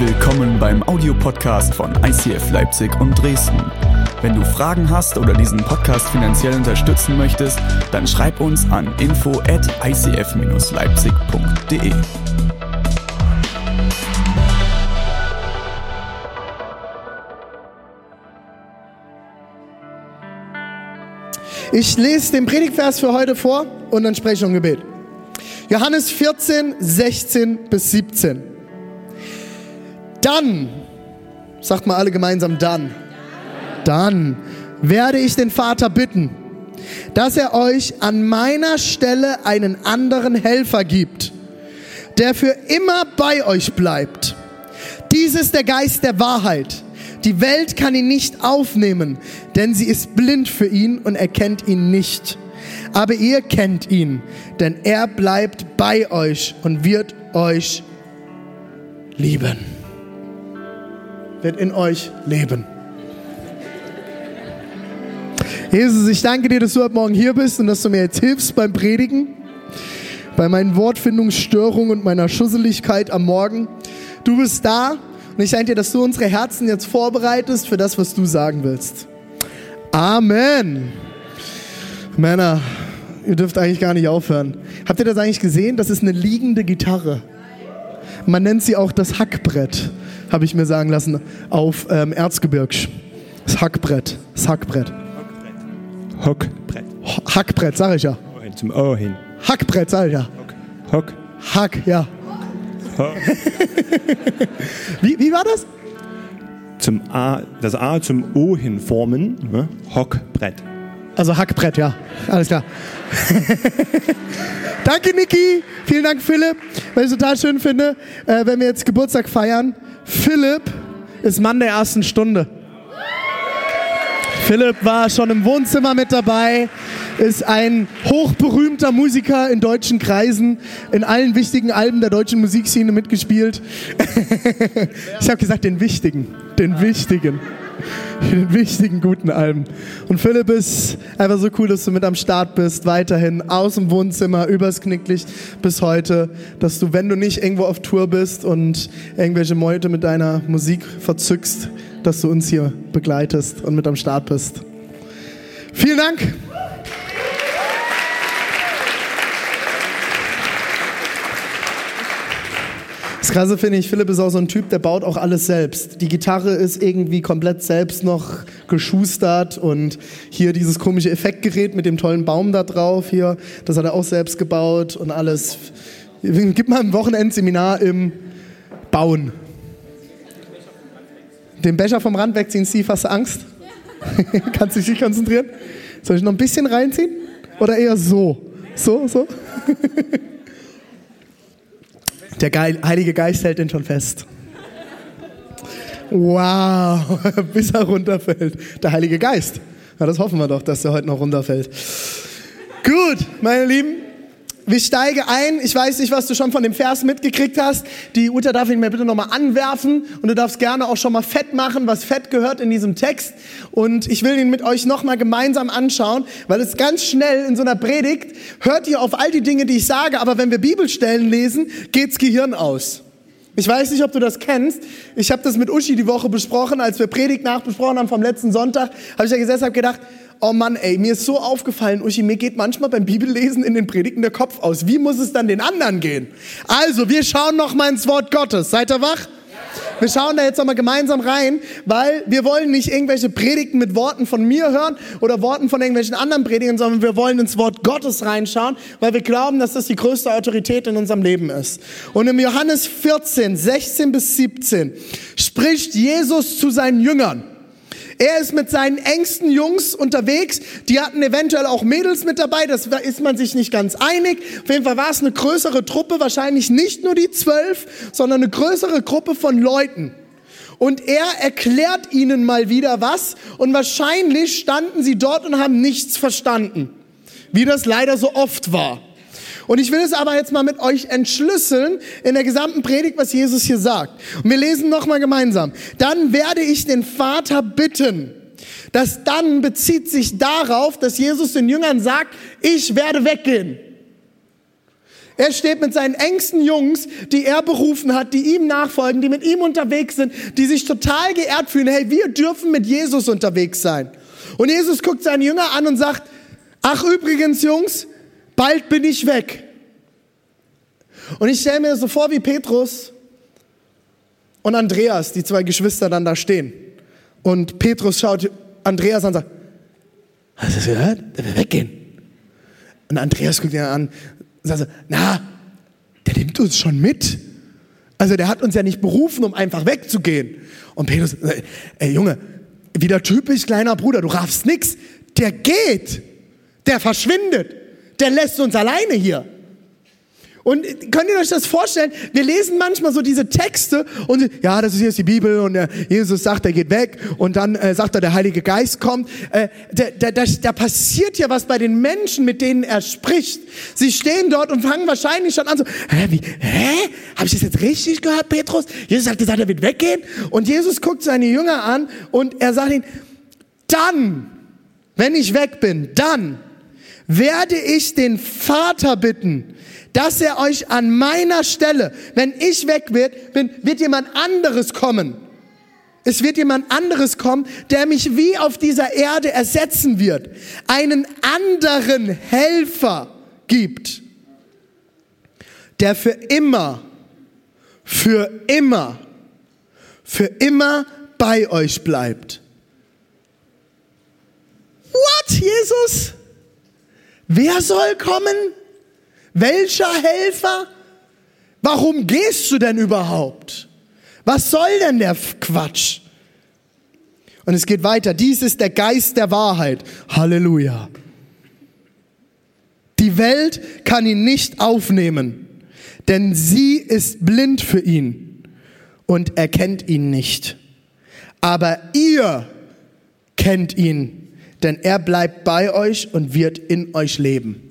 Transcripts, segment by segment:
Willkommen beim Audiopodcast von ICF Leipzig und Dresden. Wenn du Fragen hast oder diesen Podcast finanziell unterstützen möchtest, dann schreib uns an info at icf-leipzig.de. Ich lese den Predigtvers für heute vor und dann spreche ich um Gebet. Johannes 14, 16 bis 17. Dann, sagt mal alle gemeinsam, dann, dann werde ich den Vater bitten, dass er euch an meiner Stelle einen anderen Helfer gibt, der für immer bei euch bleibt. Dies ist der Geist der Wahrheit. Die Welt kann ihn nicht aufnehmen, denn sie ist blind für ihn und erkennt ihn nicht. Aber ihr kennt ihn, denn er bleibt bei euch und wird euch lieben. Wird in euch leben. Jesus, ich danke dir, dass du heute Morgen hier bist und dass du mir jetzt hilfst beim Predigen, bei meinen Wortfindungsstörungen und meiner Schusseligkeit am Morgen. Du bist da und ich danke dir, dass du unsere Herzen jetzt vorbereitest für das, was du sagen willst. Amen. Männer, ihr dürft eigentlich gar nicht aufhören. Habt ihr das eigentlich gesehen? Das ist eine liegende Gitarre. Man nennt sie auch das Hackbrett, habe ich mir sagen lassen, auf ähm, Erzgebirgs. Das Hackbrett. Das Hackbrett. Hockbrett. Hackbrett, sag ich ja. Ohren zum Ohr hin. Hackbrett, sag ich ja. Hock. Hack, ja. Hock. Wie, wie war das? Zum A, das A zum O hin formen. Ne? Hockbrett. Also Hackbrett, ja. Alles klar. Danke, Niki. Vielen Dank, Philipp. Weil ich total schön finde, äh, wenn wir jetzt Geburtstag feiern. Philipp ist Mann der ersten Stunde. Philipp war schon im Wohnzimmer mit dabei, ist ein hochberühmter Musiker in deutschen Kreisen, in allen wichtigen Alben der deutschen Musikszene mitgespielt. ich habe gesagt, den wichtigen, den wichtigen, den wichtigen guten Alben. Und Philipp ist einfach so cool, dass du mit am Start bist, weiterhin aus dem Wohnzimmer, übers Knicklicht bis heute, dass du, wenn du nicht irgendwo auf Tour bist und irgendwelche Meute mit deiner Musik verzückst, dass du uns hier begleitest und mit am Start bist. Vielen Dank. Das Krasse finde ich, Philipp ist auch so ein Typ, der baut auch alles selbst. Die Gitarre ist irgendwie komplett selbst noch geschustert und hier dieses komische Effektgerät mit dem tollen Baum da drauf hier, das hat er auch selbst gebaut und alles. Gib mal ein Wochenendseminar im Bauen. Den Becher vom Rand wegziehen, Steve, hast du Angst? Kannst du dich nicht konzentrieren? Soll ich noch ein bisschen reinziehen? Oder eher so? So, so? Der Geil Heilige Geist hält den schon fest. Wow, bis er runterfällt. Der Heilige Geist. Na, das hoffen wir doch, dass er heute noch runterfällt. Gut, meine Lieben, wir steigen ein. Ich weiß nicht, was du schon von dem Vers mitgekriegt hast. Die Uta darf ihn mir bitte nochmal anwerfen und du darfst gerne auch schon mal fett machen, was fett gehört in diesem Text. Und ich will ihn mit euch nochmal gemeinsam anschauen, weil es ganz schnell in so einer Predigt hört ihr auf all die Dinge, die ich sage, aber wenn wir Bibelstellen lesen, geht's Gehirn aus. Ich weiß nicht, ob du das kennst. Ich habe das mit Uschi die Woche besprochen, als wir Predigt nachbesprochen haben vom letzten Sonntag. Habe ich ja gesessen, habe gedacht, oh Mann, ey, mir ist so aufgefallen, Uschi, mir geht manchmal beim Bibellesen in den Predigten der Kopf aus. Wie muss es dann den anderen gehen? Also, wir schauen noch mal ins Wort Gottes. Seid ihr wach? Wir schauen da jetzt nochmal gemeinsam rein, weil wir wollen nicht irgendwelche Predigten mit Worten von mir hören oder Worten von irgendwelchen anderen Predigern, sondern wir wollen ins Wort Gottes reinschauen, weil wir glauben, dass das die größte Autorität in unserem Leben ist. Und im Johannes 14, 16 bis 17 spricht Jesus zu seinen Jüngern. Er ist mit seinen engsten Jungs unterwegs. Die hatten eventuell auch Mädels mit dabei. Das ist man sich nicht ganz einig. Auf jeden Fall war es eine größere Truppe. Wahrscheinlich nicht nur die zwölf, sondern eine größere Gruppe von Leuten. Und er erklärt ihnen mal wieder was. Und wahrscheinlich standen sie dort und haben nichts verstanden. Wie das leider so oft war. Und ich will es aber jetzt mal mit euch entschlüsseln in der gesamten Predigt, was Jesus hier sagt. Und wir lesen nochmal gemeinsam. Dann werde ich den Vater bitten. Das dann bezieht sich darauf, dass Jesus den Jüngern sagt, ich werde weggehen. Er steht mit seinen engsten Jungs, die er berufen hat, die ihm nachfolgen, die mit ihm unterwegs sind, die sich total geehrt fühlen. Hey, wir dürfen mit Jesus unterwegs sein. Und Jesus guckt seinen Jünger an und sagt, ach übrigens Jungs, bald bin ich weg. Und ich stelle mir so vor, wie Petrus und Andreas, die zwei Geschwister, dann da stehen. Und Petrus schaut Andreas an und sagt, hast du das gehört? Der will weggehen. Und Andreas guckt ihn an und sagt so, na, der nimmt uns schon mit. Also der hat uns ja nicht berufen, um einfach wegzugehen. Und Petrus, ey Junge, wieder typisch kleiner Bruder, du raffst nix. Der geht, der verschwindet, der lässt uns alleine hier. Und könnt ihr euch das vorstellen? Wir lesen manchmal so diese Texte und ja, das ist jetzt die Bibel und äh, Jesus sagt, er geht weg und dann äh, sagt er, der Heilige Geist kommt. Äh, da, da, da, da passiert ja was bei den Menschen, mit denen er spricht. Sie stehen dort und fangen wahrscheinlich schon an so, hä, wie, hä? Habe ich das jetzt richtig gehört, Petrus? Jesus hat gesagt, er wird weggehen und Jesus guckt seine Jünger an und er sagt ihnen, dann, wenn ich weg bin, dann werde ich den Vater bitten, dass er euch an meiner Stelle, wenn ich weg bin, wird jemand anderes kommen. Es wird jemand anderes kommen, der mich wie auf dieser Erde ersetzen wird. Einen anderen Helfer gibt, der für immer, für immer, für immer bei euch bleibt. What, Jesus? Wer soll kommen? Welcher Helfer? Warum gehst du denn überhaupt? Was soll denn der Quatsch? Und es geht weiter. Dies ist der Geist der Wahrheit. Halleluja. Die Welt kann ihn nicht aufnehmen, denn sie ist blind für ihn und erkennt ihn nicht. Aber ihr kennt ihn, denn er bleibt bei euch und wird in euch leben.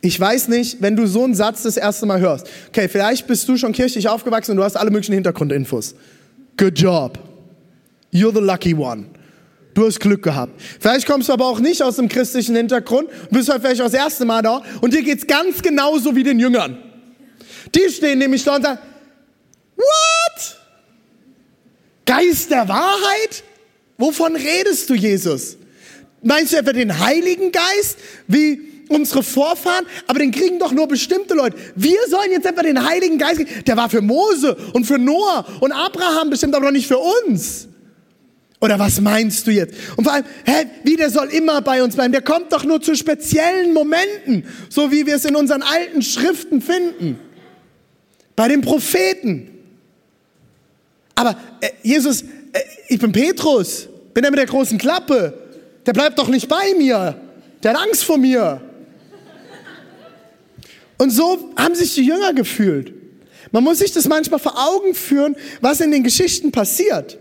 Ich weiß nicht, wenn du so einen Satz das erste Mal hörst. Okay, vielleicht bist du schon kirchlich aufgewachsen und du hast alle möglichen Hintergrundinfos. Good job. You're the lucky one. Du hast Glück gehabt. Vielleicht kommst du aber auch nicht aus dem christlichen Hintergrund, bist halt vielleicht auch das erste Mal da und dir geht's ganz genauso wie den Jüngern. Die stehen nämlich da und sagen, what? Geist der Wahrheit? Wovon redest du, Jesus? Meinst du etwa den Heiligen Geist? Wie, unsere Vorfahren, aber den kriegen doch nur bestimmte Leute. Wir sollen jetzt etwa den Heiligen Geist kriegen. Der war für Mose und für Noah und Abraham bestimmt, aber doch nicht für uns. Oder was meinst du jetzt? Und vor allem, hä, wie der soll immer bei uns bleiben? Der kommt doch nur zu speziellen Momenten, so wie wir es in unseren alten Schriften finden. Bei den Propheten. Aber äh, Jesus, äh, ich bin Petrus, bin der mit der großen Klappe. Der bleibt doch nicht bei mir. Der hat Angst vor mir. Und so haben sich die Jünger gefühlt. Man muss sich das manchmal vor Augen führen, was in den Geschichten passiert.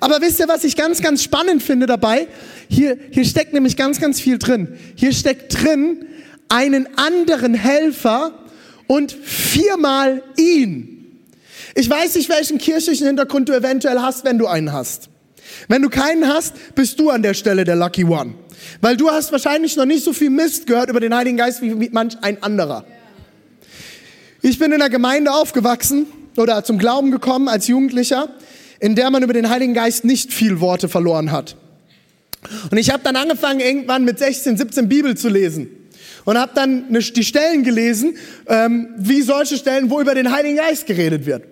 Aber wisst ihr, was ich ganz, ganz spannend finde dabei? Hier, hier steckt nämlich ganz, ganz viel drin. Hier steckt drin einen anderen Helfer und viermal ihn. Ich weiß nicht, welchen kirchlichen Hintergrund du eventuell hast, wenn du einen hast. Wenn du keinen hast, bist du an der Stelle der Lucky One. Weil du hast wahrscheinlich noch nicht so viel Mist gehört über den Heiligen Geist wie manch ein anderer. Ich bin in einer Gemeinde aufgewachsen oder zum Glauben gekommen als Jugendlicher, in der man über den Heiligen Geist nicht viel Worte verloren hat. Und ich habe dann angefangen, irgendwann mit 16, 17 Bibel zu lesen. Und habe dann die Stellen gelesen, ähm, wie solche Stellen, wo über den Heiligen Geist geredet wird.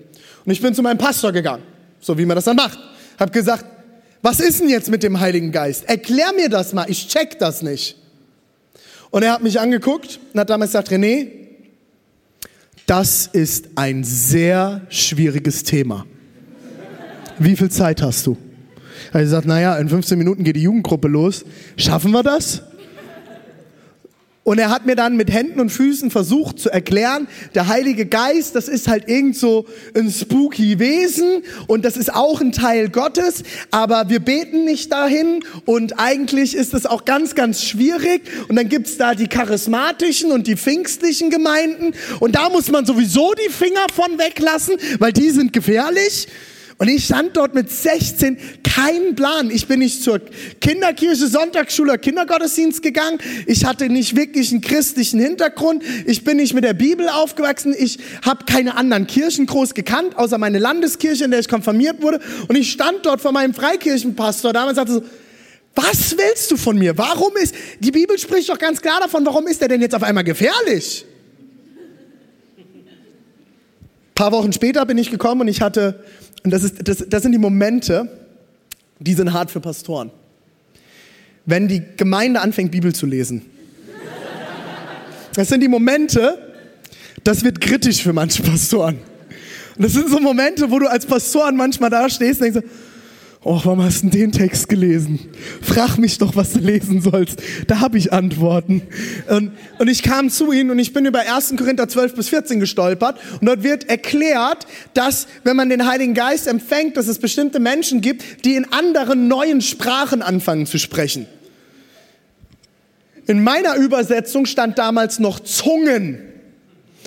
Und ich bin zu meinem Pastor gegangen, so wie man das dann macht. Hab gesagt, was ist denn jetzt mit dem Heiligen Geist? Erklär mir das mal, ich check das nicht. Und er hat mich angeguckt und hat damals gesagt, René, das ist ein sehr schwieriges Thema. Wie viel Zeit hast du? Er hat gesagt, naja, in 15 Minuten geht die Jugendgruppe los. Schaffen wir das? Und er hat mir dann mit Händen und Füßen versucht zu erklären, der Heilige Geist, das ist halt irgend so ein spooky Wesen und das ist auch ein Teil Gottes, aber wir beten nicht dahin und eigentlich ist es auch ganz, ganz schwierig und dann gibt's da die charismatischen und die pfingstlichen Gemeinden und da muss man sowieso die Finger von weglassen, weil die sind gefährlich. Und ich stand dort mit 16, kein Plan. Ich bin nicht zur Kinderkirche, Sonntagsschule, Kindergottesdienst gegangen. Ich hatte nicht wirklich einen christlichen Hintergrund. Ich bin nicht mit der Bibel aufgewachsen. Ich habe keine anderen Kirchen groß gekannt, außer meine Landeskirche, in der ich konfirmiert wurde. Und ich stand dort vor meinem Freikirchenpastor damals sagte so, was willst du von mir? Warum ist, die Bibel spricht doch ganz klar davon, warum ist er denn jetzt auf einmal gefährlich? Ein paar Wochen später bin ich gekommen und ich hatte, und das, ist, das, das sind die Momente, die sind hart für Pastoren. Wenn die Gemeinde anfängt, Bibel zu lesen. Das sind die Momente, das wird kritisch für manche Pastoren. Und das sind so Momente, wo du als Pastoren manchmal da stehst und denkst, oh, warum hast du den Text gelesen? Frag mich doch, was du lesen sollst. Da habe ich Antworten. Und, und ich kam zu ihnen und ich bin über 1. Korinther 12 bis 14 gestolpert und dort wird erklärt, dass wenn man den Heiligen Geist empfängt, dass es bestimmte Menschen gibt, die in anderen neuen Sprachen anfangen zu sprechen. In meiner Übersetzung stand damals noch Zungen.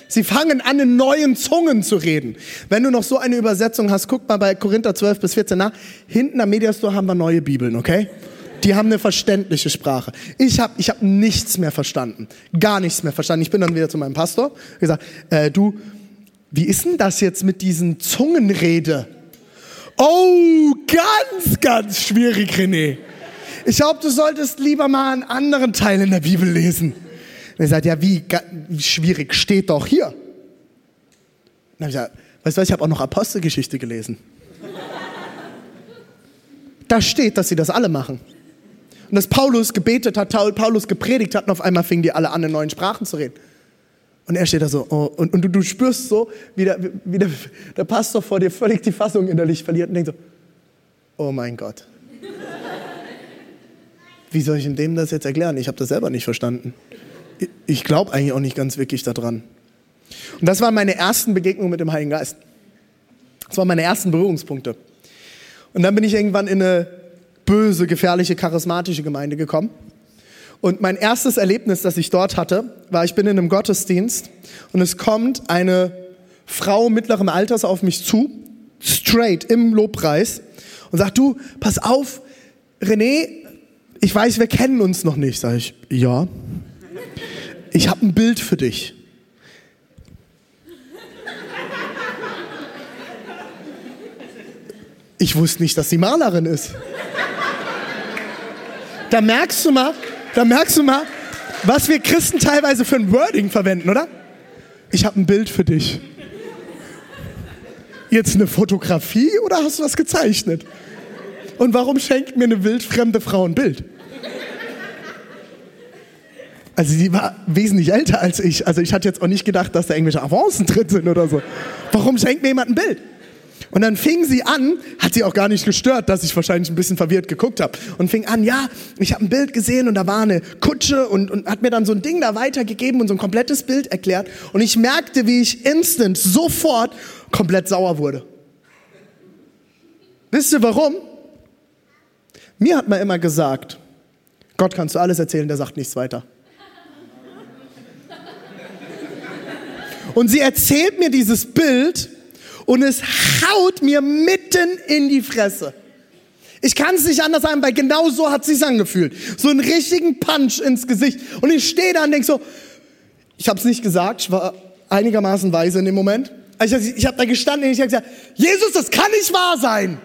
Sie fangen an, in neuen Zungen zu reden. Wenn du noch so eine Übersetzung hast, guck mal bei Korinther 12 bis 14 nach. Hinten am Mediastore haben wir neue Bibeln, okay? Die haben eine verständliche Sprache. Ich habe ich hab nichts mehr verstanden. Gar nichts mehr verstanden. Ich bin dann wieder zu meinem Pastor und gesagt, äh, du, wie ist denn das jetzt mit diesen Zungenrede? Oh, ganz, ganz schwierig, René. Ich glaube, du solltest lieber mal einen anderen Teil in der Bibel lesen. Und er sagt, ja, wie, wie schwierig, steht doch hier. Und dann habe ich gesagt, weißt du was, ich habe auch noch Apostelgeschichte gelesen. Da steht, dass sie das alle machen. Und dass Paulus gebetet hat, Paulus gepredigt hat und auf einmal fingen die alle an, in neuen Sprachen zu reden. Und er steht da so, oh, und, und du, du, spürst so, wie, der, wie der, der Pastor vor dir völlig die Fassung innerlich verliert und denkt so, oh mein Gott. Wie soll ich dem das jetzt erklären? Ich habe das selber nicht verstanden ich glaube eigentlich auch nicht ganz wirklich daran. Und das waren meine ersten Begegnungen mit dem Heiligen Geist. Das waren meine ersten Berührungspunkte. Und dann bin ich irgendwann in eine böse, gefährliche, charismatische Gemeinde gekommen. Und mein erstes Erlebnis, das ich dort hatte, war, ich bin in einem Gottesdienst und es kommt eine Frau mittleren Alters auf mich zu, straight im Lobpreis und sagt, du, pass auf, René, ich weiß, wir kennen uns noch nicht. Sag ich, ja ich habe ein Bild für dich. Ich wusste nicht, dass sie Malerin ist. Da merkst du mal, da merkst du mal, was wir Christen teilweise für ein Wording verwenden, oder? Ich habe ein Bild für dich. Jetzt eine Fotografie oder hast du das gezeichnet? Und warum schenkt mir eine wildfremde Frau ein Bild? Also sie war wesentlich älter als ich. Also ich hatte jetzt auch nicht gedacht, dass da irgendwelche Avancen drin sind oder so. Warum schenkt mir jemand ein Bild? Und dann fing sie an, hat sie auch gar nicht gestört, dass ich wahrscheinlich ein bisschen verwirrt geguckt habe. Und fing an, ja, ich habe ein Bild gesehen und da war eine Kutsche und, und hat mir dann so ein Ding da weitergegeben und so ein komplettes Bild erklärt. Und ich merkte, wie ich instant, sofort komplett sauer wurde. Wisst ihr warum? Mir hat man immer gesagt, Gott kannst du alles erzählen, der sagt nichts weiter. Und sie erzählt mir dieses Bild und es haut mir mitten in die Fresse. Ich kann es nicht anders sagen, weil genau so hat sich's angefühlt. So einen richtigen Punch ins Gesicht. Und ich stehe da und denke so, ich habe es nicht gesagt, ich war einigermaßen weise in dem Moment. Ich, ich habe da gestanden und ich habe gesagt, Jesus, das kann nicht wahr sein.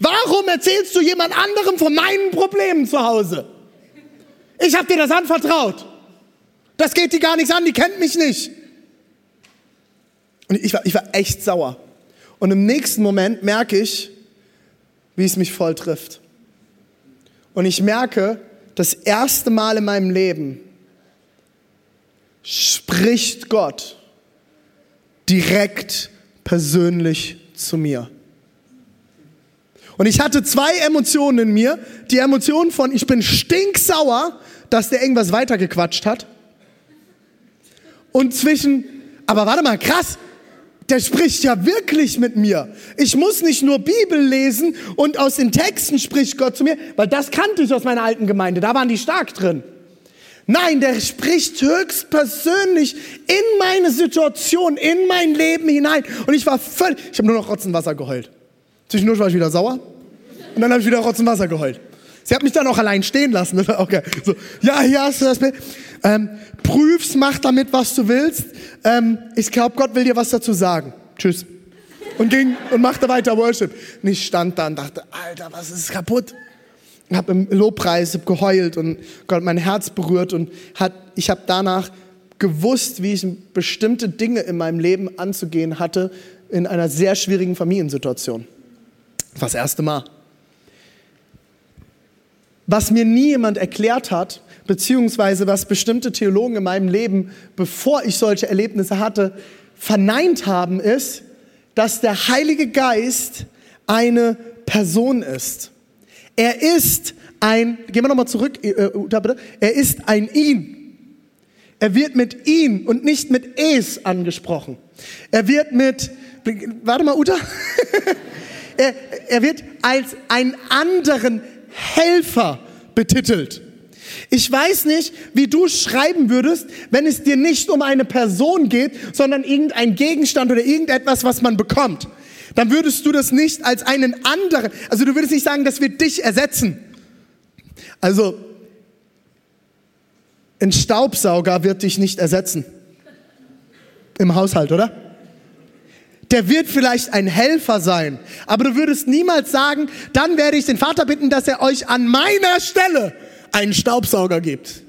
Warum erzählst du jemand anderem von meinen Problemen zu Hause? Ich habe dir das anvertraut. Das geht die gar nichts an, die kennt mich nicht. Und ich war, ich war echt sauer. Und im nächsten Moment merke ich, wie es mich voll trifft. Und ich merke, das erste Mal in meinem Leben spricht Gott direkt persönlich zu mir. Und ich hatte zwei Emotionen in mir. Die Emotion von, ich bin stinksauer, dass der irgendwas weitergequatscht hat. Und zwischen, aber warte mal, krass, der spricht ja wirklich mit mir. Ich muss nicht nur Bibel lesen und aus den Texten spricht Gott zu mir, weil das kannte ich aus meiner alten Gemeinde, da waren die stark drin. Nein, der spricht höchstpersönlich in meine Situation, in mein Leben hinein. Und ich war völlig, ich habe nur noch Rotzenwasser geheult. Zwischendurch war ich wieder sauer. Und dann habe ich wieder Rotz und Wasser geheult. Sie hat mich dann auch allein stehen lassen. Das war okay. So, ja, hier hast du das Bild. Ähm, prüf's, mach damit, was du willst. Ähm, ich glaube, Gott will dir was dazu sagen. Tschüss. Und ging und machte weiter Worship. Und ich stand da und dachte, Alter, was ist kaputt? Ich habe im Lobpreis hab geheult und Gott mein Herz berührt und hat, ich habe danach gewusst, wie ich bestimmte Dinge in meinem Leben anzugehen hatte in einer sehr schwierigen Familiensituation. Das war das erste Mal. Was mir nie jemand erklärt hat, beziehungsweise was bestimmte Theologen in meinem Leben, bevor ich solche Erlebnisse hatte, verneint haben, ist, dass der Heilige Geist eine Person ist. Er ist ein, gehen wir nochmal zurück, äh, Uta, bitte. Er ist ein ihn. Er wird mit ihn und nicht mit es angesprochen. Er wird mit, warte mal, Uta. er, er wird als einen anderen Helfer betitelt. Ich weiß nicht, wie du schreiben würdest, wenn es dir nicht um eine Person geht, sondern irgendein Gegenstand oder irgendetwas, was man bekommt. Dann würdest du das nicht als einen anderen, also du würdest nicht sagen, das wird dich ersetzen. Also, ein Staubsauger wird dich nicht ersetzen. Im Haushalt, oder? Der wird vielleicht ein Helfer sein. Aber du würdest niemals sagen, dann werde ich den Vater bitten, dass er euch an meiner Stelle einen Staubsauger gibt.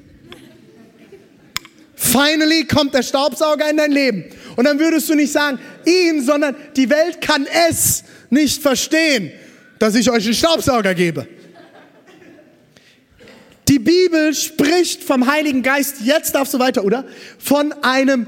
Finally kommt der Staubsauger in dein Leben. Und dann würdest du nicht sagen, ihn, sondern die Welt kann es nicht verstehen, dass ich euch einen Staubsauger gebe. Die Bibel spricht vom Heiligen Geist, jetzt darfst du weiter, oder? Von einem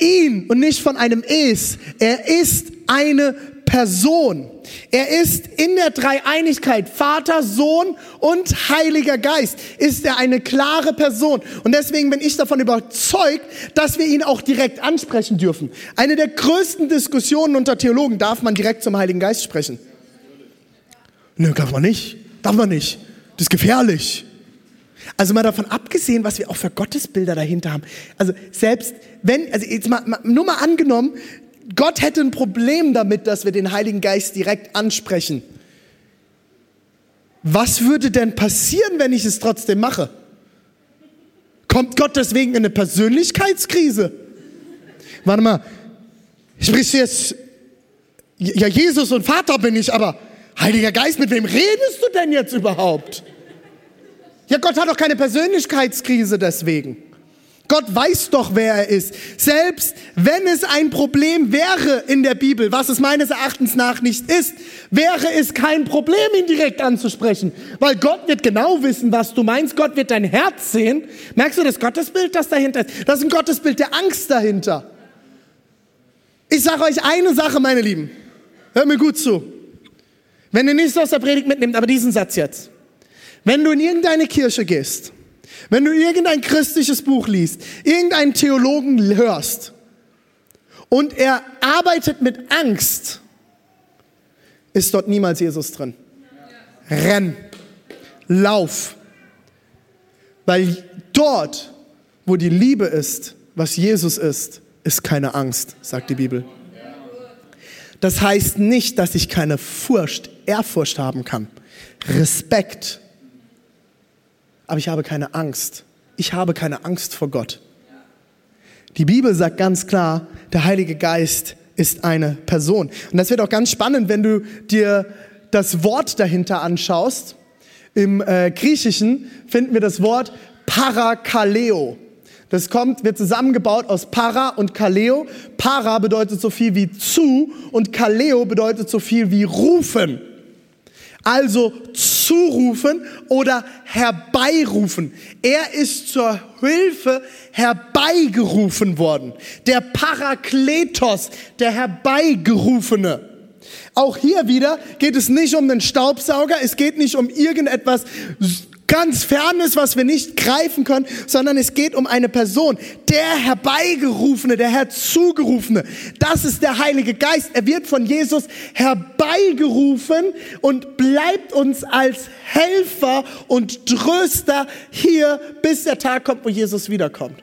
ihn und nicht von einem Es. Er ist eine Person. Er ist in der Dreieinigkeit, Vater, Sohn und Heiliger Geist, ist er eine klare Person. Und deswegen bin ich davon überzeugt, dass wir ihn auch direkt ansprechen dürfen. Eine der größten Diskussionen unter Theologen, darf man direkt zum Heiligen Geist sprechen? Nö, darf man nicht. Darf man nicht. Das ist gefährlich. Also mal davon abgesehen, was wir auch für Gottesbilder dahinter haben. Also selbst wenn, also jetzt mal, nur mal angenommen, Gott hätte ein Problem damit, dass wir den Heiligen Geist direkt ansprechen. Was würde denn passieren, wenn ich es trotzdem mache? Kommt Gott deswegen in eine Persönlichkeitskrise? Warte mal, sprichst du jetzt, ja Jesus und Vater bin ich, aber Heiliger Geist, mit wem redest du denn jetzt überhaupt? Ja, Gott hat doch keine Persönlichkeitskrise deswegen. Gott weiß doch, wer er ist. Selbst wenn es ein Problem wäre in der Bibel, was es meines Erachtens nach nicht ist, wäre es kein Problem, ihn direkt anzusprechen. Weil Gott wird genau wissen, was du meinst. Gott wird dein Herz sehen. Merkst du das Gottesbild, das dahinter ist? Das ist ein Gottesbild der Angst dahinter. Ich sage euch eine Sache, meine Lieben. Hör mir gut zu. Wenn ihr nichts aus der Predigt mitnehmt, aber diesen Satz jetzt. Wenn du in irgendeine Kirche gehst, wenn du irgendein christliches Buch liest, irgendeinen Theologen hörst und er arbeitet mit Angst, ist dort niemals Jesus drin. Renn, lauf, weil dort, wo die Liebe ist, was Jesus ist, ist keine Angst, sagt die Bibel. Das heißt nicht, dass ich keine Furcht, Ehrfurcht haben kann. Respekt, aber ich habe keine Angst. Ich habe keine Angst vor Gott. Die Bibel sagt ganz klar, der Heilige Geist ist eine Person. Und das wird auch ganz spannend, wenn du dir das Wort dahinter anschaust. Im äh, Griechischen finden wir das Wort Parakaleo. Das kommt, wird zusammengebaut aus Para und Kaleo. Para bedeutet so viel wie zu und Kaleo bedeutet so viel wie rufen. Also zurufen oder herbeirufen. Er ist zur Hilfe herbeigerufen worden. Der Parakletos, der Herbeigerufene. Auch hier wieder geht es nicht um den Staubsauger, es geht nicht um irgendetwas ganz Fernes, was wir nicht greifen können, sondern es geht um eine Person. Der Herbeigerufene, der Herzugerufene, das ist der Heilige Geist. Er wird von Jesus herbeigerufen und bleibt uns als Helfer und Tröster hier, bis der Tag kommt, wo Jesus wiederkommt.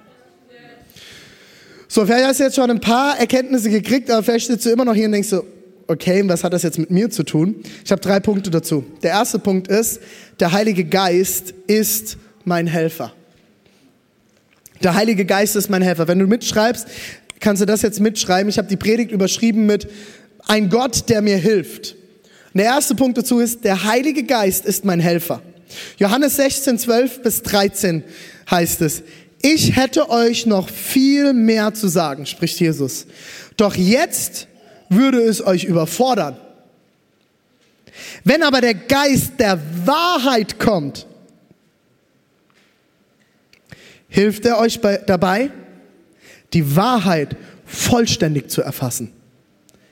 So, vielleicht hast du jetzt schon ein paar Erkenntnisse gekriegt, aber vielleicht sitzt du immer noch hier und denkst so, okay, was hat das jetzt mit mir zu tun? Ich habe drei Punkte dazu. Der erste Punkt ist, der Heilige Geist ist mein Helfer. Der Heilige Geist ist mein Helfer. Wenn du mitschreibst, kannst du das jetzt mitschreiben. Ich habe die Predigt überschrieben mit ein Gott, der mir hilft. Und der erste Punkt dazu ist, der Heilige Geist ist mein Helfer. Johannes 16, 12 bis 13 heißt es, ich hätte euch noch viel mehr zu sagen, spricht Jesus. Doch jetzt würde es euch überfordern. Wenn aber der Geist der Wahrheit kommt, hilft er euch bei, dabei, die Wahrheit vollständig zu erfassen.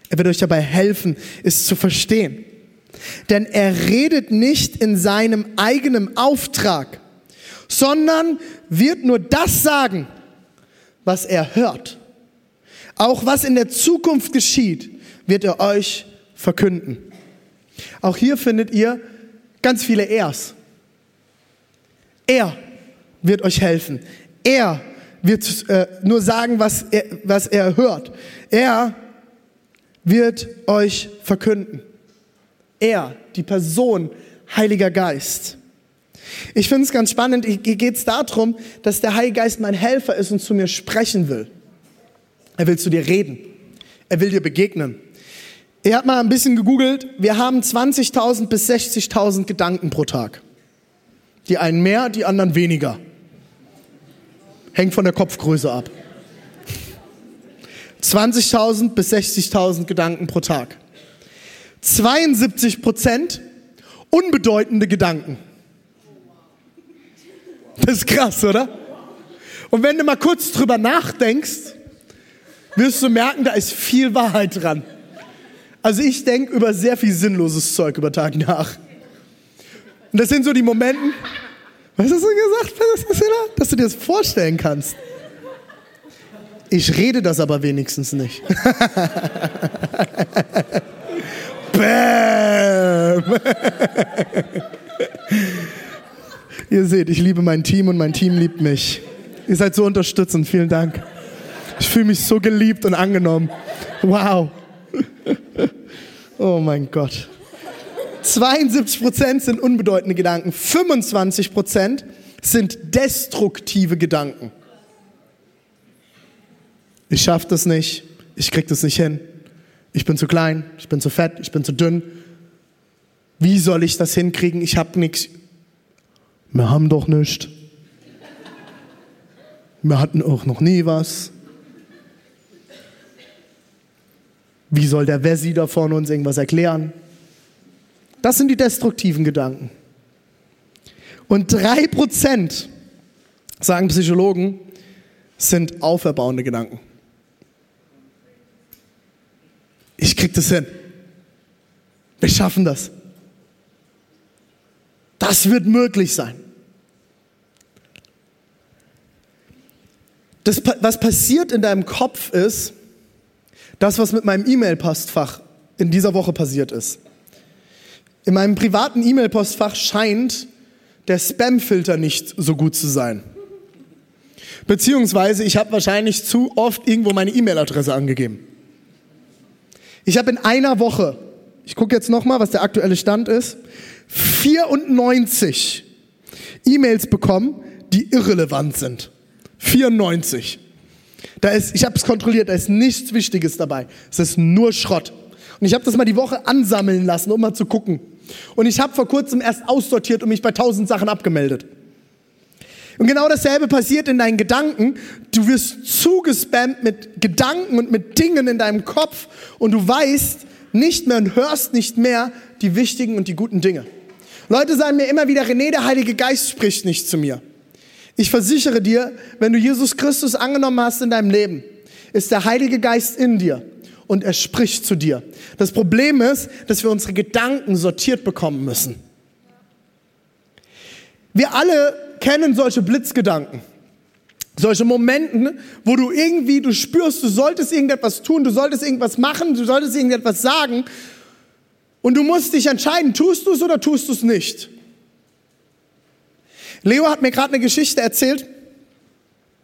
Er wird euch dabei helfen, es zu verstehen. Denn er redet nicht in seinem eigenen Auftrag, sondern wird nur das sagen, was er hört. Auch was in der Zukunft geschieht, wird er euch verkünden. Auch hier findet ihr ganz viele Ers. Er wird euch helfen. Er wird äh, nur sagen, was er, was er hört. Er wird euch verkünden. Er, die Person, Heiliger Geist. Ich finde es ganz spannend, hier geht es darum, dass der Heilige Geist mein Helfer ist und zu mir sprechen will. Er will zu dir reden. Er will dir begegnen. Er hat mal ein bisschen gegoogelt. Wir haben 20.000 bis 60.000 Gedanken pro Tag. Die einen mehr, die anderen weniger. Hängt von der Kopfgröße ab. 20.000 bis 60.000 Gedanken pro Tag. 72 Prozent unbedeutende Gedanken. Das ist krass, oder? Und wenn du mal kurz drüber nachdenkst, wirst du merken, da ist viel Wahrheit dran. Also ich denke über sehr viel sinnloses Zeug über Tag nach. Und das sind so die Momente, was hast du gesagt, dass du dir das vorstellen kannst. Ich rede das aber wenigstens nicht. Bam! Ihr seht, ich liebe mein Team und mein Team liebt mich. Ihr seid so unterstützend, vielen Dank. Ich fühle mich so geliebt und angenommen. Wow. Oh mein Gott. 72% sind unbedeutende Gedanken. 25% sind destruktive Gedanken. Ich schaffe das nicht. Ich krieg das nicht hin. Ich bin zu klein. Ich bin zu fett. Ich bin zu dünn. Wie soll ich das hinkriegen? Ich habe nichts. Wir haben doch nichts. Wir hatten auch noch nie was. Wie soll der Wessi da vorne uns irgendwas erklären? Das sind die destruktiven Gedanken. Und drei Prozent, sagen Psychologen, sind auferbauende Gedanken. Ich krieg das hin. Wir schaffen das. Das wird möglich sein. Das, was passiert in deinem Kopf ist, das, was mit meinem E-Mail-Postfach in dieser Woche passiert ist. In meinem privaten E-Mail-Postfach scheint der Spam-Filter nicht so gut zu sein. Beziehungsweise ich habe wahrscheinlich zu oft irgendwo meine E-Mail-Adresse angegeben. Ich habe in einer Woche, ich gucke jetzt nochmal, was der aktuelle Stand ist, 94 E-Mails bekommen, die irrelevant sind. 94. Da ist, ich habe es kontrolliert, da ist nichts Wichtiges dabei. Es ist nur Schrott. Und ich habe das mal die Woche ansammeln lassen, um mal zu gucken. Und ich habe vor kurzem erst aussortiert und mich bei tausend Sachen abgemeldet. Und genau dasselbe passiert in deinen Gedanken. Du wirst zugespammt mit Gedanken und mit Dingen in deinem Kopf und du weißt nicht mehr und hörst nicht mehr die wichtigen und die guten Dinge. Leute sagen mir immer wieder, René, der Heilige Geist spricht nicht zu mir. Ich versichere dir, wenn du Jesus Christus angenommen hast in deinem Leben, ist der Heilige Geist in dir und er spricht zu dir. Das Problem ist, dass wir unsere Gedanken sortiert bekommen müssen. Wir alle kennen solche Blitzgedanken. Solche Momenten, wo du irgendwie, du spürst, du solltest irgendetwas tun, du solltest irgendwas machen, du solltest irgendetwas sagen und du musst dich entscheiden, tust du es oder tust du es nicht. Leo hat mir gerade eine Geschichte erzählt,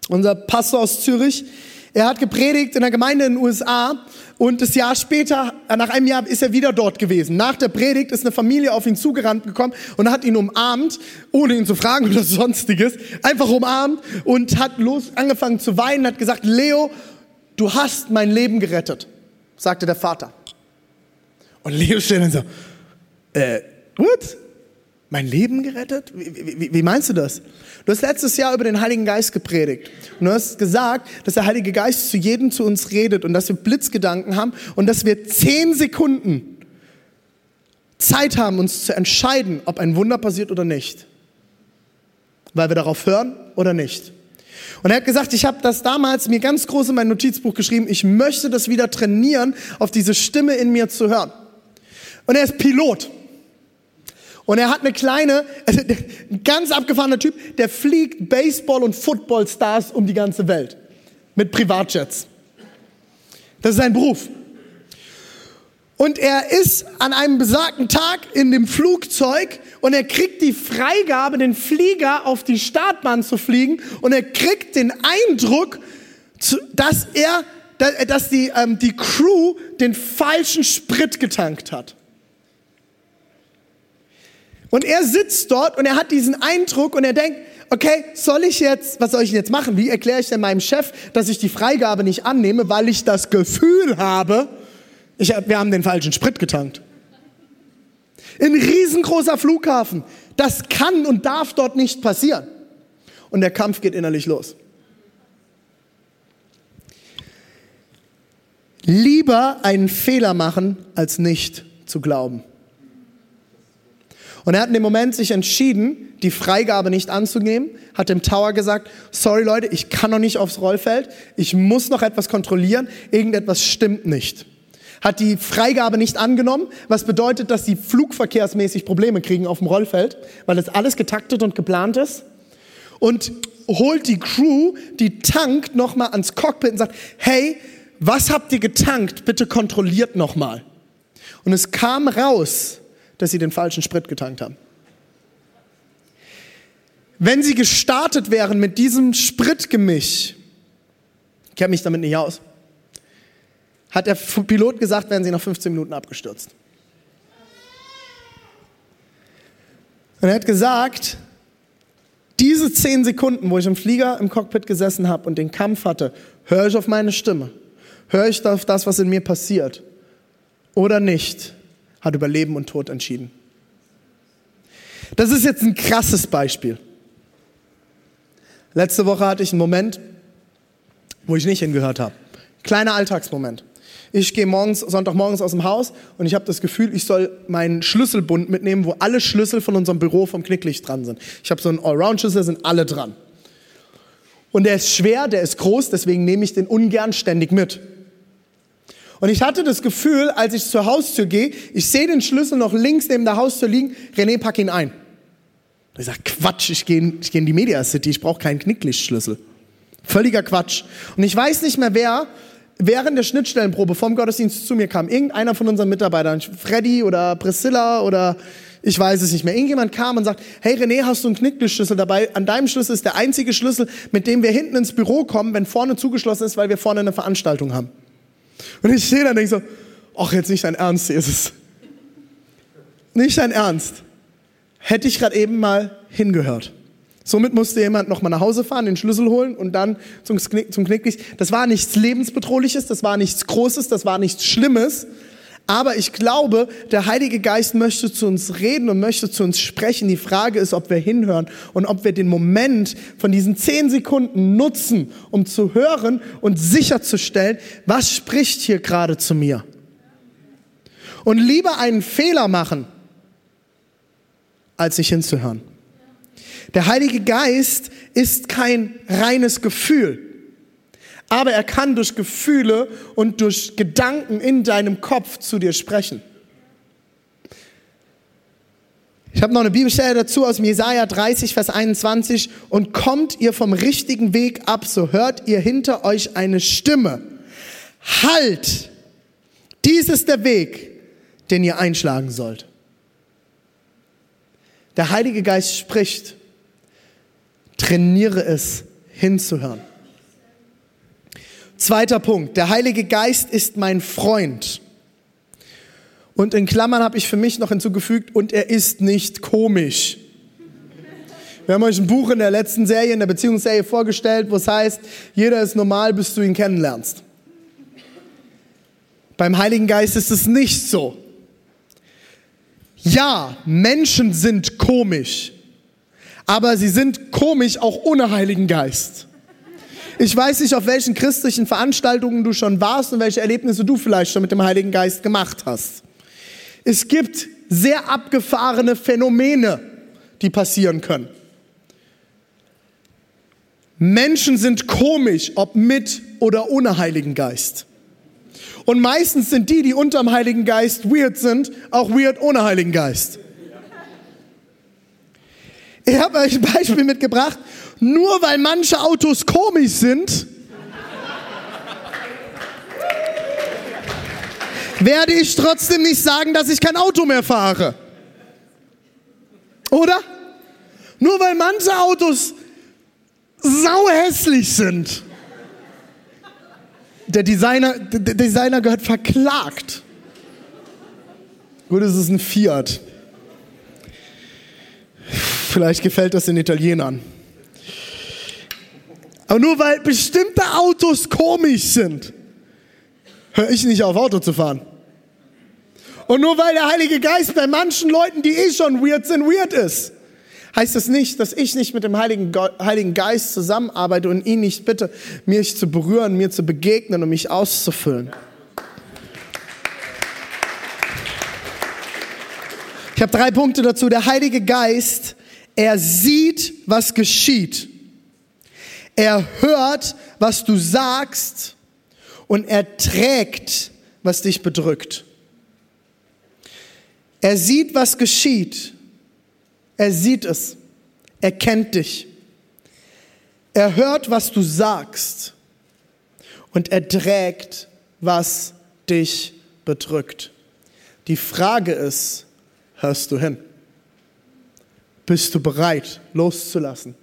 unser Pastor aus Zürich. Er hat gepredigt in der Gemeinde in den USA und das Jahr später äh, nach einem Jahr ist er wieder dort gewesen. Nach der Predigt ist eine Familie auf ihn zugerannt gekommen und hat ihn umarmt, ohne ihn zu fragen oder sonstiges, einfach umarmt und hat los angefangen zu weinen, hat gesagt, Leo, du hast mein Leben gerettet, sagte der Vater. Und Leo steht dann so, äh, what? Mein Leben gerettet? Wie, wie, wie, meinst du das? Du hast letztes Jahr über den Heiligen Geist gepredigt. Und du hast gesagt, dass der Heilige Geist zu jedem zu uns redet und dass wir Blitzgedanken haben und dass wir zehn Sekunden Zeit haben, uns zu entscheiden, ob ein Wunder passiert oder nicht. Weil wir darauf hören oder nicht. Und er hat gesagt, ich habe das damals mir ganz groß in mein Notizbuch geschrieben, ich möchte das wieder trainieren, auf diese Stimme in mir zu hören. Und er ist Pilot. Und er hat eine kleine, also ein ganz abgefahrener Typ, der fliegt Baseball- und Football-Stars um die ganze Welt. Mit Privatjets. Das ist sein Beruf. Und er ist an einem besagten Tag in dem Flugzeug und er kriegt die Freigabe, den Flieger auf die Startbahn zu fliegen und er kriegt den Eindruck, dass er, dass die, ähm, die Crew den falschen Sprit getankt hat. Und er sitzt dort und er hat diesen Eindruck und er denkt, okay, soll ich jetzt, was soll ich jetzt machen? Wie erkläre ich denn meinem Chef, dass ich die Freigabe nicht annehme, weil ich das Gefühl habe, ich, wir haben den falschen Sprit getankt. Ein riesengroßer Flughafen. Das kann und darf dort nicht passieren. Und der Kampf geht innerlich los. Lieber einen Fehler machen, als nicht zu glauben. Und er hat in dem Moment sich entschieden, die Freigabe nicht anzunehmen, hat dem Tower gesagt, sorry Leute, ich kann noch nicht aufs Rollfeld, ich muss noch etwas kontrollieren, irgendetwas stimmt nicht. Hat die Freigabe nicht angenommen, was bedeutet, dass sie flugverkehrsmäßig Probleme kriegen auf dem Rollfeld, weil das alles getaktet und geplant ist. Und holt die Crew, die tankt, nochmal ans Cockpit und sagt, hey, was habt ihr getankt? Bitte kontrolliert nochmal. Und es kam raus, dass sie den falschen Sprit getankt haben. Wenn sie gestartet wären mit diesem Spritgemisch, ich kenne mich damit nicht aus, hat der Pilot gesagt, wären sie nach 15 Minuten abgestürzt. Und er hat gesagt, diese 10 Sekunden, wo ich im Flieger im Cockpit gesessen habe und den Kampf hatte, höre ich auf meine Stimme, höre ich auf das, was in mir passiert oder nicht hat über Leben und Tod entschieden. Das ist jetzt ein krasses Beispiel. Letzte Woche hatte ich einen Moment, wo ich nicht hingehört habe. Kleiner Alltagsmoment. Ich gehe morgens, Sonntagmorgens aus dem Haus und ich habe das Gefühl, ich soll meinen Schlüsselbund mitnehmen, wo alle Schlüssel von unserem Büro vom Knicklicht dran sind. Ich habe so einen Allround-Schlüssel, sind alle dran. Und der ist schwer, der ist groß, deswegen nehme ich den ungern ständig mit. Und ich hatte das Gefühl, als ich zur Haustür gehe, ich sehe den Schlüssel noch links neben der Haustür liegen, René, pack ihn ein. Ich sage, Quatsch, ich gehe ich geh in die Media City, ich brauche keinen Knicklichtschlüssel. Völliger Quatsch. Und ich weiß nicht mehr, wer während der Schnittstellenprobe vom Gottesdienst zu mir kam. Irgendeiner von unseren Mitarbeitern, Freddy oder Priscilla oder ich weiß es nicht mehr. Irgendjemand kam und sagt, hey René, hast du einen Knicklichtschlüssel dabei? An deinem Schlüssel ist der einzige Schlüssel, mit dem wir hinten ins Büro kommen, wenn vorne zugeschlossen ist, weil wir vorne eine Veranstaltung haben. Und ich stehe da und denke so, ach, jetzt nicht dein Ernst, Jesus. Nicht dein Ernst. Hätte ich gerade eben mal hingehört. Somit musste jemand noch mal nach Hause fahren, den Schlüssel holen und dann zum, Knick, Knicklicht. Das war nichts lebensbedrohliches, das war nichts Großes, das war nichts Schlimmes. Aber ich glaube, der Heilige Geist möchte zu uns reden und möchte zu uns sprechen. Die Frage ist, ob wir hinhören und ob wir den Moment von diesen zehn Sekunden nutzen, um zu hören und sicherzustellen, was spricht hier gerade zu mir. Und lieber einen Fehler machen, als sich hinzuhören. Der Heilige Geist ist kein reines Gefühl aber er kann durch Gefühle und durch Gedanken in deinem Kopf zu dir sprechen. Ich habe noch eine Bibelstelle dazu aus Jesaja 30, Vers 21. Und kommt ihr vom richtigen Weg ab, so hört ihr hinter euch eine Stimme. Halt! Dies ist der Weg, den ihr einschlagen sollt. Der Heilige Geist spricht. Trainiere es, hinzuhören. Zweiter Punkt. Der Heilige Geist ist mein Freund. Und in Klammern habe ich für mich noch hinzugefügt, und er ist nicht komisch. Wir haben euch ein Buch in der letzten Serie, in der Beziehungsserie vorgestellt, wo es heißt, jeder ist normal, bis du ihn kennenlernst. Beim Heiligen Geist ist es nicht so. Ja, Menschen sind komisch, aber sie sind komisch auch ohne Heiligen Geist. Ich weiß nicht, auf welchen christlichen Veranstaltungen du schon warst und welche Erlebnisse du vielleicht schon mit dem Heiligen Geist gemacht hast. Es gibt sehr abgefahrene Phänomene, die passieren können. Menschen sind komisch, ob mit oder ohne Heiligen Geist. Und meistens sind die, die unterm Heiligen Geist weird sind, auch weird ohne Heiligen Geist. Ich habe euch ein Beispiel mitgebracht. Nur weil manche Autos komisch sind, werde ich trotzdem nicht sagen, dass ich kein Auto mehr fahre. Oder? Nur weil manche Autos sauhässlich sind der Designer, der Designer gehört verklagt. Gut, es ist ein Fiat. Vielleicht gefällt das den Italienern. Aber nur weil bestimmte Autos komisch sind, höre ich nicht auf, Auto zu fahren. Und nur weil der Heilige Geist bei manchen Leuten, die eh schon weird sind, weird ist heißt das nicht, dass ich nicht mit dem Heiligen, Heiligen Geist zusammenarbeite und ihn nicht bitte, mich zu berühren, mir zu begegnen und mich auszufüllen. Ich habe drei Punkte dazu. Der Heilige Geist, er sieht, was geschieht. Er hört, was du sagst und er trägt, was dich bedrückt. Er sieht, was geschieht er sieht es. Er kennt dich. Er hört, was du sagst. Und er trägt, was dich bedrückt. Die Frage ist, hörst du hin? Bist du bereit, loszulassen?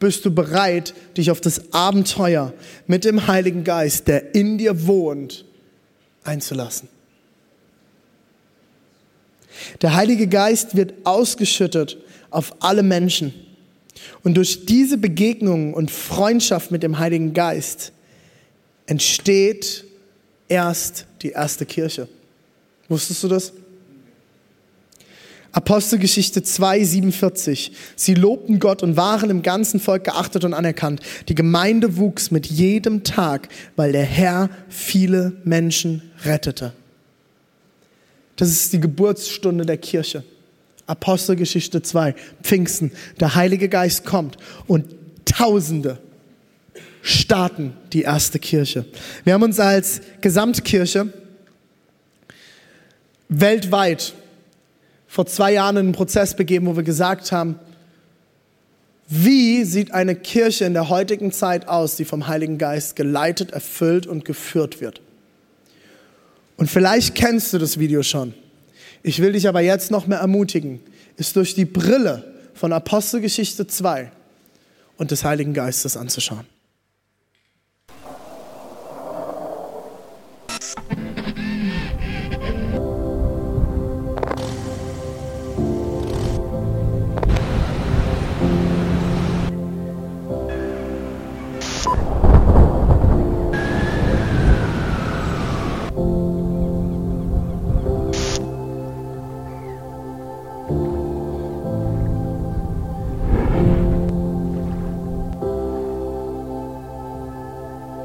Bist du bereit, dich auf das Abenteuer mit dem Heiligen Geist, der in dir wohnt, einzulassen? Der Heilige Geist wird ausgeschüttet auf alle Menschen. Und durch diese Begegnung und Freundschaft mit dem Heiligen Geist entsteht erst die erste Kirche. Wusstest du das? Apostelgeschichte 2, 47. Sie lobten Gott und waren im ganzen Volk geachtet und anerkannt. Die Gemeinde wuchs mit jedem Tag, weil der Herr viele Menschen rettete. Das ist die Geburtsstunde der Kirche. Apostelgeschichte 2, Pfingsten, der Heilige Geist kommt und Tausende starten die erste Kirche. Wir haben uns als Gesamtkirche weltweit vor zwei Jahren in einen Prozess begeben, wo wir gesagt haben, wie sieht eine Kirche in der heutigen Zeit aus, die vom Heiligen Geist geleitet, erfüllt und geführt wird? Und vielleicht kennst du das Video schon. Ich will dich aber jetzt noch mehr ermutigen, ist durch die Brille von Apostelgeschichte 2 und des Heiligen Geistes anzuschauen.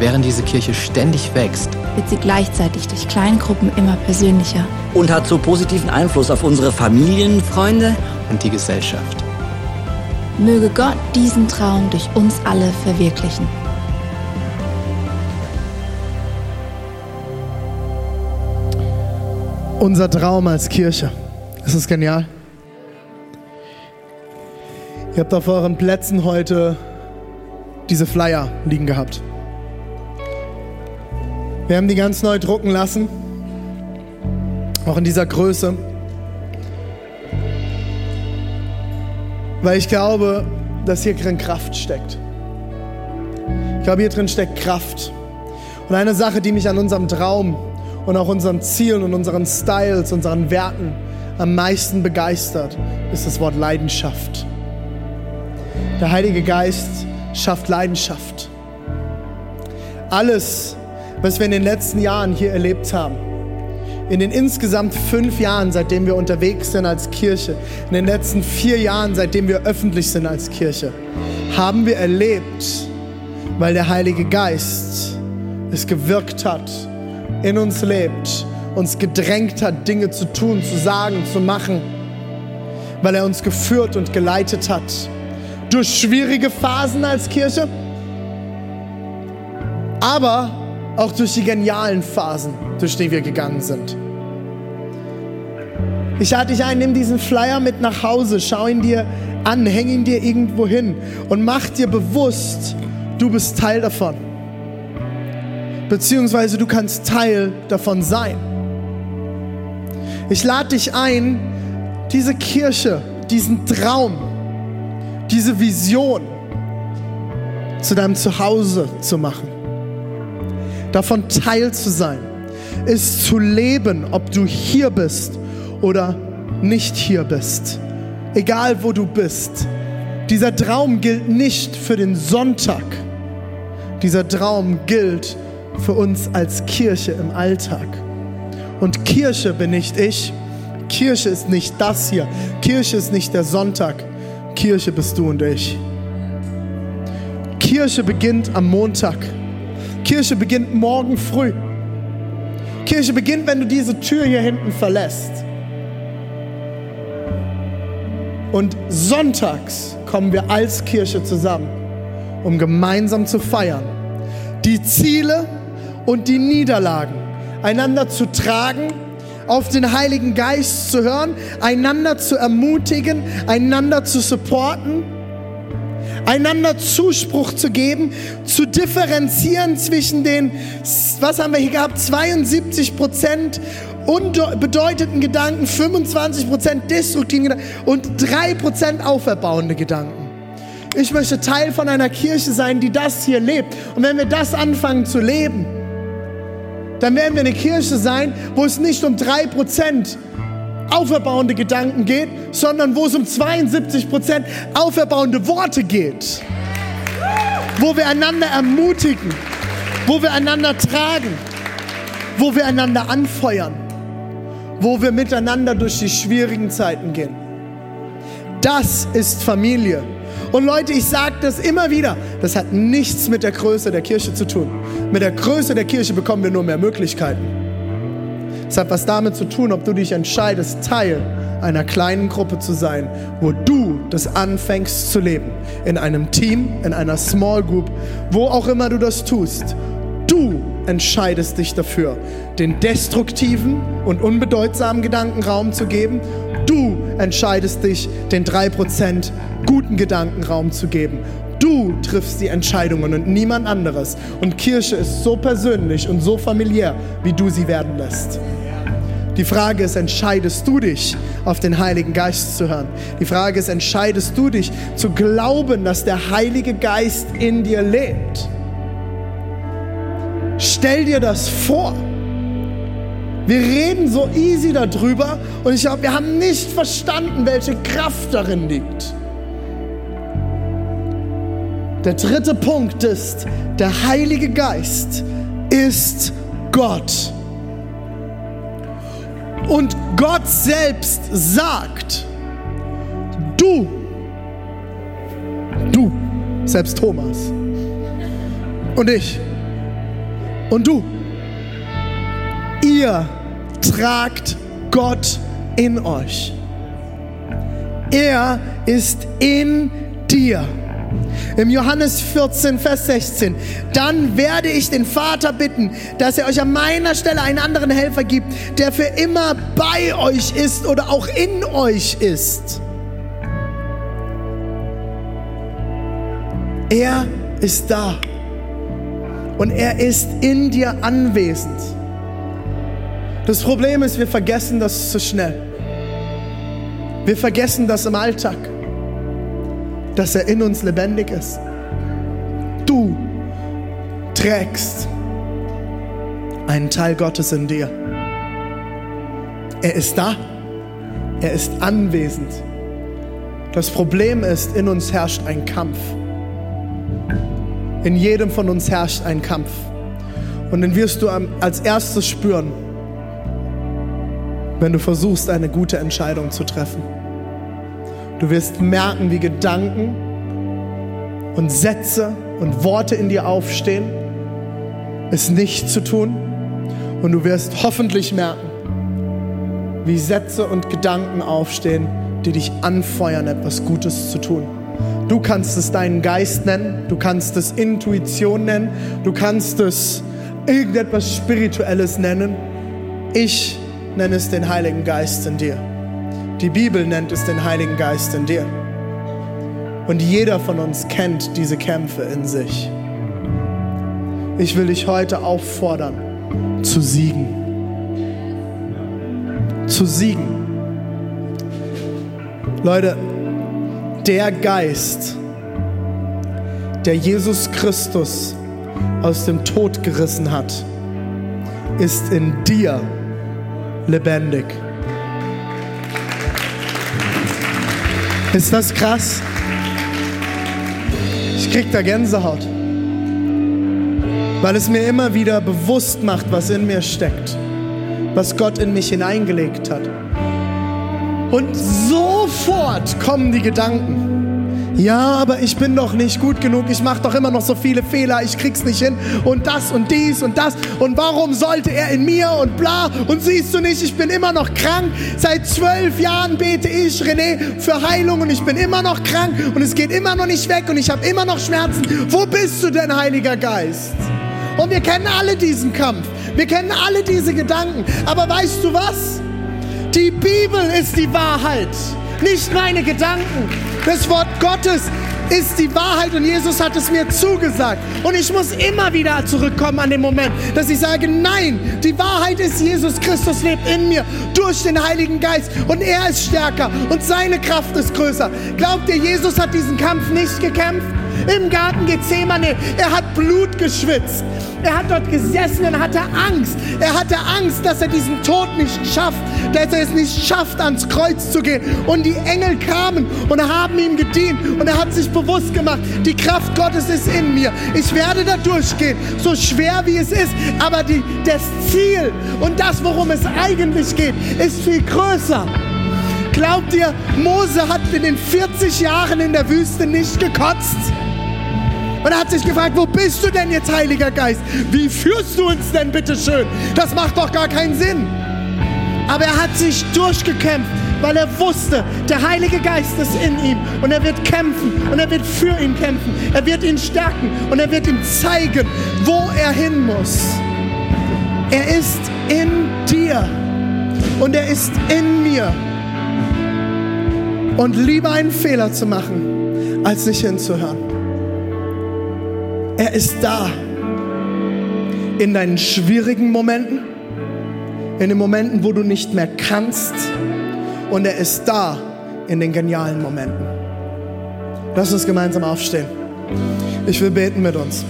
Während diese Kirche ständig wächst, wird sie gleichzeitig durch Kleingruppen immer persönlicher. Und hat so positiven Einfluss auf unsere Familien. Freunde, und die Gesellschaft. Möge Gott diesen Traum durch uns alle verwirklichen. Unser Traum als Kirche. Das ist genial. Ihr habt auf euren Plätzen heute diese Flyer liegen gehabt. Wir haben die ganz neu drucken lassen. Auch in dieser Größe. Weil ich glaube, dass hier drin Kraft steckt. Ich glaube, hier drin steckt Kraft. Und eine Sache, die mich an unserem Traum und auch unseren Zielen und unseren Styles, unseren Werten am meisten begeistert, ist das Wort Leidenschaft. Der Heilige Geist schafft Leidenschaft. Alles, was wir in den letzten Jahren hier erlebt haben, in den insgesamt fünf Jahren, seitdem wir unterwegs sind als Kirche, in den letzten vier Jahren, seitdem wir öffentlich sind als Kirche, haben wir erlebt, weil der Heilige Geist es gewirkt hat, in uns lebt, uns gedrängt hat, Dinge zu tun, zu sagen, zu machen, weil er uns geführt und geleitet hat. Durch schwierige Phasen als Kirche, aber auch durch die genialen Phasen, durch die wir gegangen sind. Ich lade dich ein, nimm diesen Flyer mit nach Hause, schau ihn dir an, häng ihn dir irgendwo hin und mach dir bewusst, du bist Teil davon. Beziehungsweise du kannst Teil davon sein. Ich lade dich ein, diese Kirche, diesen Traum, diese Vision zu deinem Zuhause zu machen. Davon Teil zu sein, ist zu leben, ob du hier bist oder nicht hier bist. Egal wo du bist. Dieser Traum gilt nicht für den Sonntag. Dieser Traum gilt für uns als Kirche im Alltag. Und Kirche bin nicht ich. Kirche ist nicht das hier. Kirche ist nicht der Sonntag. Kirche bist du und ich. Kirche beginnt am Montag. Kirche beginnt morgen früh. Kirche beginnt, wenn du diese Tür hier hinten verlässt. Und sonntags kommen wir als Kirche zusammen, um gemeinsam zu feiern. Die Ziele und die Niederlagen einander zu tragen, auf den Heiligen Geist zu hören, einander zu ermutigen, einander zu supporten, einander Zuspruch zu geben, zu differenzieren zwischen den, was haben wir hier gehabt, 72 Prozent unbedeutenden Gedanken, 25 Prozent destruktiven Gedanken und 3 Prozent auferbauende Gedanken. Ich möchte Teil von einer Kirche sein, die das hier lebt. Und wenn wir das anfangen zu leben, dann werden wir eine Kirche sein, wo es nicht um 3% auferbauende Gedanken geht, sondern wo es um 72% auferbauende Worte geht. Wo wir einander ermutigen, wo wir einander tragen, wo wir einander anfeuern, wo wir miteinander durch die schwierigen Zeiten gehen. Das ist Familie. Und Leute, ich sage das immer wieder, das hat nichts mit der Größe der Kirche zu tun. Mit der Größe der Kirche bekommen wir nur mehr Möglichkeiten. Es hat was damit zu tun, ob du dich entscheidest, Teil einer kleinen Gruppe zu sein, wo du das anfängst zu leben. In einem Team, in einer Small Group, wo auch immer du das tust. Du entscheidest dich dafür, den destruktiven und unbedeutsamen Gedanken Raum zu geben. Du entscheidest dich, den 3% guten Gedanken Raum zu geben. Du triffst die Entscheidungen und niemand anderes. Und Kirche ist so persönlich und so familiär, wie du sie werden lässt. Die Frage ist, entscheidest du dich, auf den Heiligen Geist zu hören? Die Frage ist, entscheidest du dich zu glauben, dass der Heilige Geist in dir lebt? Stell dir das vor. Wir reden so easy darüber und ich glaube, wir haben nicht verstanden, welche Kraft darin liegt. Der dritte Punkt ist, der Heilige Geist ist Gott. Und Gott selbst sagt, du, du, selbst Thomas und ich und du, ihr tragt Gott in euch. Er ist in dir. Im Johannes 14, Vers 16. Dann werde ich den Vater bitten, dass er euch an meiner Stelle einen anderen Helfer gibt, der für immer bei euch ist oder auch in euch ist. Er ist da. Und er ist in dir anwesend. Das Problem ist, wir vergessen das zu schnell. Wir vergessen das im Alltag dass er in uns lebendig ist. Du trägst einen Teil Gottes in dir. Er ist da. Er ist anwesend. Das Problem ist, in uns herrscht ein Kampf. In jedem von uns herrscht ein Kampf. Und den wirst du als erstes spüren, wenn du versuchst, eine gute Entscheidung zu treffen. Du wirst merken, wie Gedanken und Sätze und Worte in dir aufstehen, es nicht zu tun. Und du wirst hoffentlich merken, wie Sätze und Gedanken aufstehen, die dich anfeuern, etwas Gutes zu tun. Du kannst es deinen Geist nennen, du kannst es Intuition nennen, du kannst es irgendetwas Spirituelles nennen. Ich nenne es den Heiligen Geist in dir. Die Bibel nennt es den Heiligen Geist in dir. Und jeder von uns kennt diese Kämpfe in sich. Ich will dich heute auffordern, zu siegen. Zu siegen. Leute, der Geist, der Jesus Christus aus dem Tod gerissen hat, ist in dir lebendig. Ist das krass? Ich krieg da Gänsehaut. Weil es mir immer wieder bewusst macht, was in mir steckt. Was Gott in mich hineingelegt hat. Und sofort kommen die Gedanken ja, aber ich bin doch nicht gut genug, ich mache doch immer noch so viele Fehler, ich krieg's nicht hin. Und das und dies und das. Und warum sollte er in mir und bla? Und siehst du nicht, ich bin immer noch krank, seit zwölf Jahren bete ich, René, für Heilung. Und ich bin immer noch krank. Und es geht immer noch nicht weg. Und ich habe immer noch Schmerzen. Wo bist du denn, Heiliger Geist? Und wir kennen alle diesen Kampf, wir kennen alle diese Gedanken, aber weißt du was? Die Bibel ist die Wahrheit. Nicht meine Gedanken. Das Wort Gottes ist die Wahrheit und Jesus hat es mir zugesagt. Und ich muss immer wieder zurückkommen an den Moment, dass ich sage, nein, die Wahrheit ist, Jesus Christus lebt in mir durch den Heiligen Geist und er ist stärker und seine Kraft ist größer. Glaubt ihr, Jesus hat diesen Kampf nicht gekämpft? Im Garten Gethsemane, er hat Blut geschwitzt. Er hat dort gesessen und hatte Angst. Er hatte Angst, dass er diesen Tod nicht schafft, dass er es nicht schafft, ans Kreuz zu gehen. Und die Engel kamen und haben ihm gedient. Und er hat sich bewusst gemacht, die Kraft Gottes ist in mir. Ich werde da durchgehen, so schwer wie es ist. Aber die, das Ziel und das, worum es eigentlich geht, ist viel größer. Glaubt ihr, Mose hat in den 40 Jahren in der Wüste nicht gekotzt? Und er hat sich gefragt, wo bist du denn jetzt, Heiliger Geist? Wie führst du uns denn bitte schön? Das macht doch gar keinen Sinn. Aber er hat sich durchgekämpft, weil er wusste, der Heilige Geist ist in ihm und er wird kämpfen und er wird für ihn kämpfen. Er wird ihn stärken und er wird ihm zeigen, wo er hin muss. Er ist in dir und er ist in mir. Und lieber einen Fehler zu machen, als nicht hinzuhören. Er ist da. In deinen schwierigen Momenten, in den Momenten, wo du nicht mehr kannst. Und er ist da in den genialen Momenten. Lass uns gemeinsam aufstehen. Ich will beten mit uns.